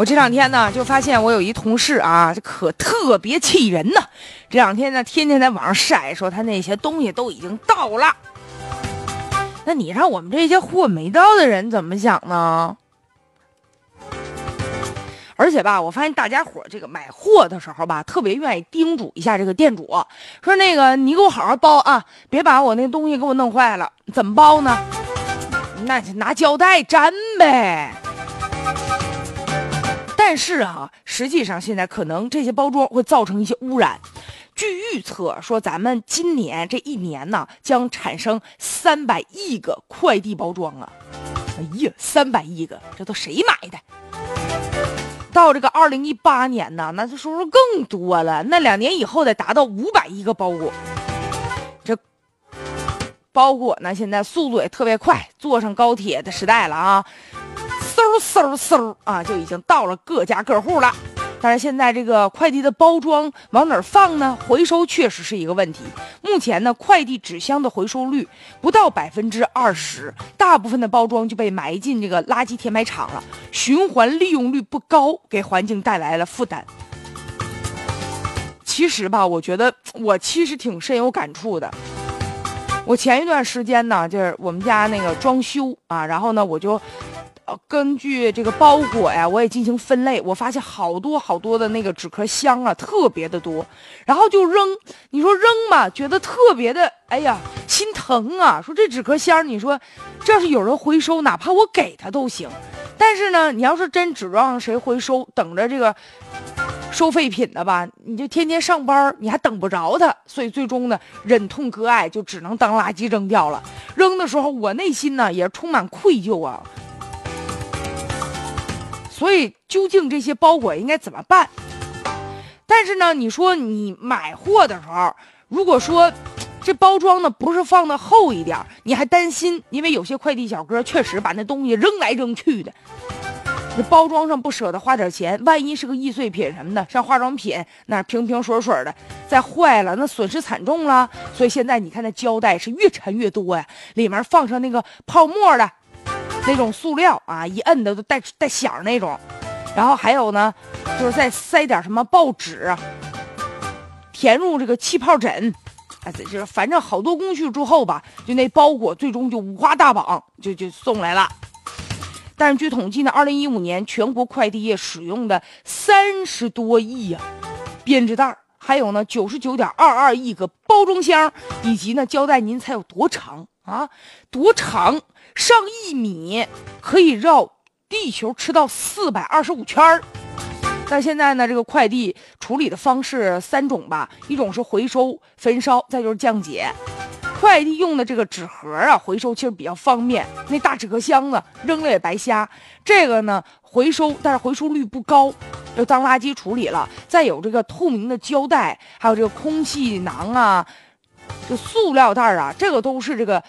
我这两天呢，就发现我有一同事啊，这可特别气人呢。这两天呢，天天在网上晒，说他那些东西都已经到了。那你让我们这些货没到的人怎么想呢？而且吧，我发现大家伙这个买货的时候吧，特别愿意叮嘱一下这个店主，说那个你给我好好包啊，别把我那东西给我弄坏了。怎么包呢？那就拿胶带粘呗。但是啊，实际上现在可能这些包装会造成一些污染。据预测说，咱们今年这一年呢，将产生三百亿个快递包装啊！哎呀，三百亿个，这都谁买的？到这个二零一八年呢，那就收入更多了。那两年以后得达到五百亿个包裹。这包裹呢，现在速度也特别快，坐上高铁的时代了啊！嗖嗖嗖啊，就已经到了各家各户了。但是现在这个快递的包装往哪儿放呢？回收确实是一个问题。目前呢，快递纸箱的回收率不到百分之二十，大部分的包装就被埋进这个垃圾填埋场了，循环利用率不高，给环境带来了负担。其实吧，我觉得我其实挺深有感触的。我前一段时间呢，就是我们家那个装修啊，然后呢，我就。根据这个包裹呀，我也进行分类，我发现好多好多的那个纸壳箱啊，特别的多，然后就扔。你说扔吧，觉得特别的，哎呀，心疼啊！说这纸壳箱，你说这要是有人回收，哪怕我给他都行。但是呢，你要是真指望谁回收，等着这个收废品的吧，你就天天上班，你还等不着他，所以最终呢，忍痛割爱，就只能当垃圾扔掉了。扔的时候，我内心呢也充满愧疚啊。所以，究竟这些包裹应该怎么办？但是呢，你说你买货的时候，如果说这包装呢不是放的厚一点，你还担心，因为有些快递小哥确实把那东西扔来扔去的，那包装上不舍得花点钱，万一是个易碎品什么的，像化妆品那瓶瓶水水的，再坏了那损失惨重了。所以现在你看那胶带是越缠越多呀，里面放上那个泡沫的。那种塑料啊，一摁的都带带响那种，然后还有呢，就是再塞点什么报纸，填入这个气泡枕，哎，这就是反正好多工序之后吧，就那包裹最终就五花大绑就就送来了。但是据统计呢，二零一五年全国快递业使用的三十多亿呀编织袋，还有呢九十九点二二亿个包装箱，以及呢胶带，您猜有多长。啊？多长？上一米可以绕地球吃到四百二十五圈儿，但现在呢，这个快递处理的方式三种吧，一种是回收、焚烧，再就是降解。快递用的这个纸盒啊，回收其实比较方便，那大纸壳箱子扔了也白瞎。这个呢，回收但是回收率不高，就当垃圾处理了。再有这个透明的胶带，还有这个空气囊啊，这塑料袋啊，这个都是这个。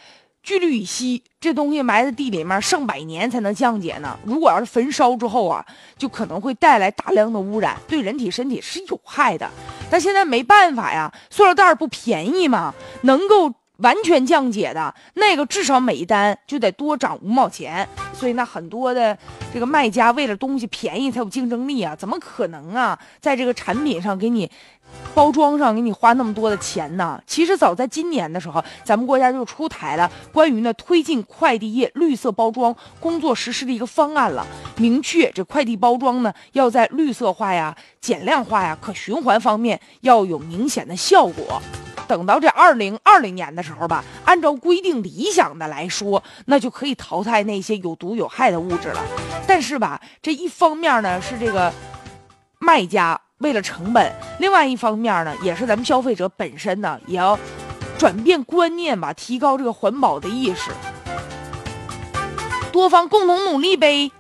聚氯乙烯这东西埋在地里面上百年才能降解呢。如果要是焚烧之后啊，就可能会带来大量的污染，对人体身体是有害的。但现在没办法呀，塑料袋不便宜嘛，能够完全降解的那个至少每一单就得多涨五毛钱。所以那很多的这个卖家为了东西便宜才有竞争力啊，怎么可能啊，在这个产品上给你。包装上给你花那么多的钱呢？其实早在今年的时候，咱们国家就出台了关于呢推进快递业绿色包装工作实施的一个方案了，明确这快递包装呢要在绿色化呀、减量化呀、可循环方面要有明显的效果。等到这二零二零年的时候吧，按照规定，理想的来说，那就可以淘汰那些有毒有害的物质了。但是吧，这一方面呢是这个卖家。为了成本，另外一方面呢，也是咱们消费者本身呢，也要转变观念吧，提高这个环保的意识，多方共同努力呗。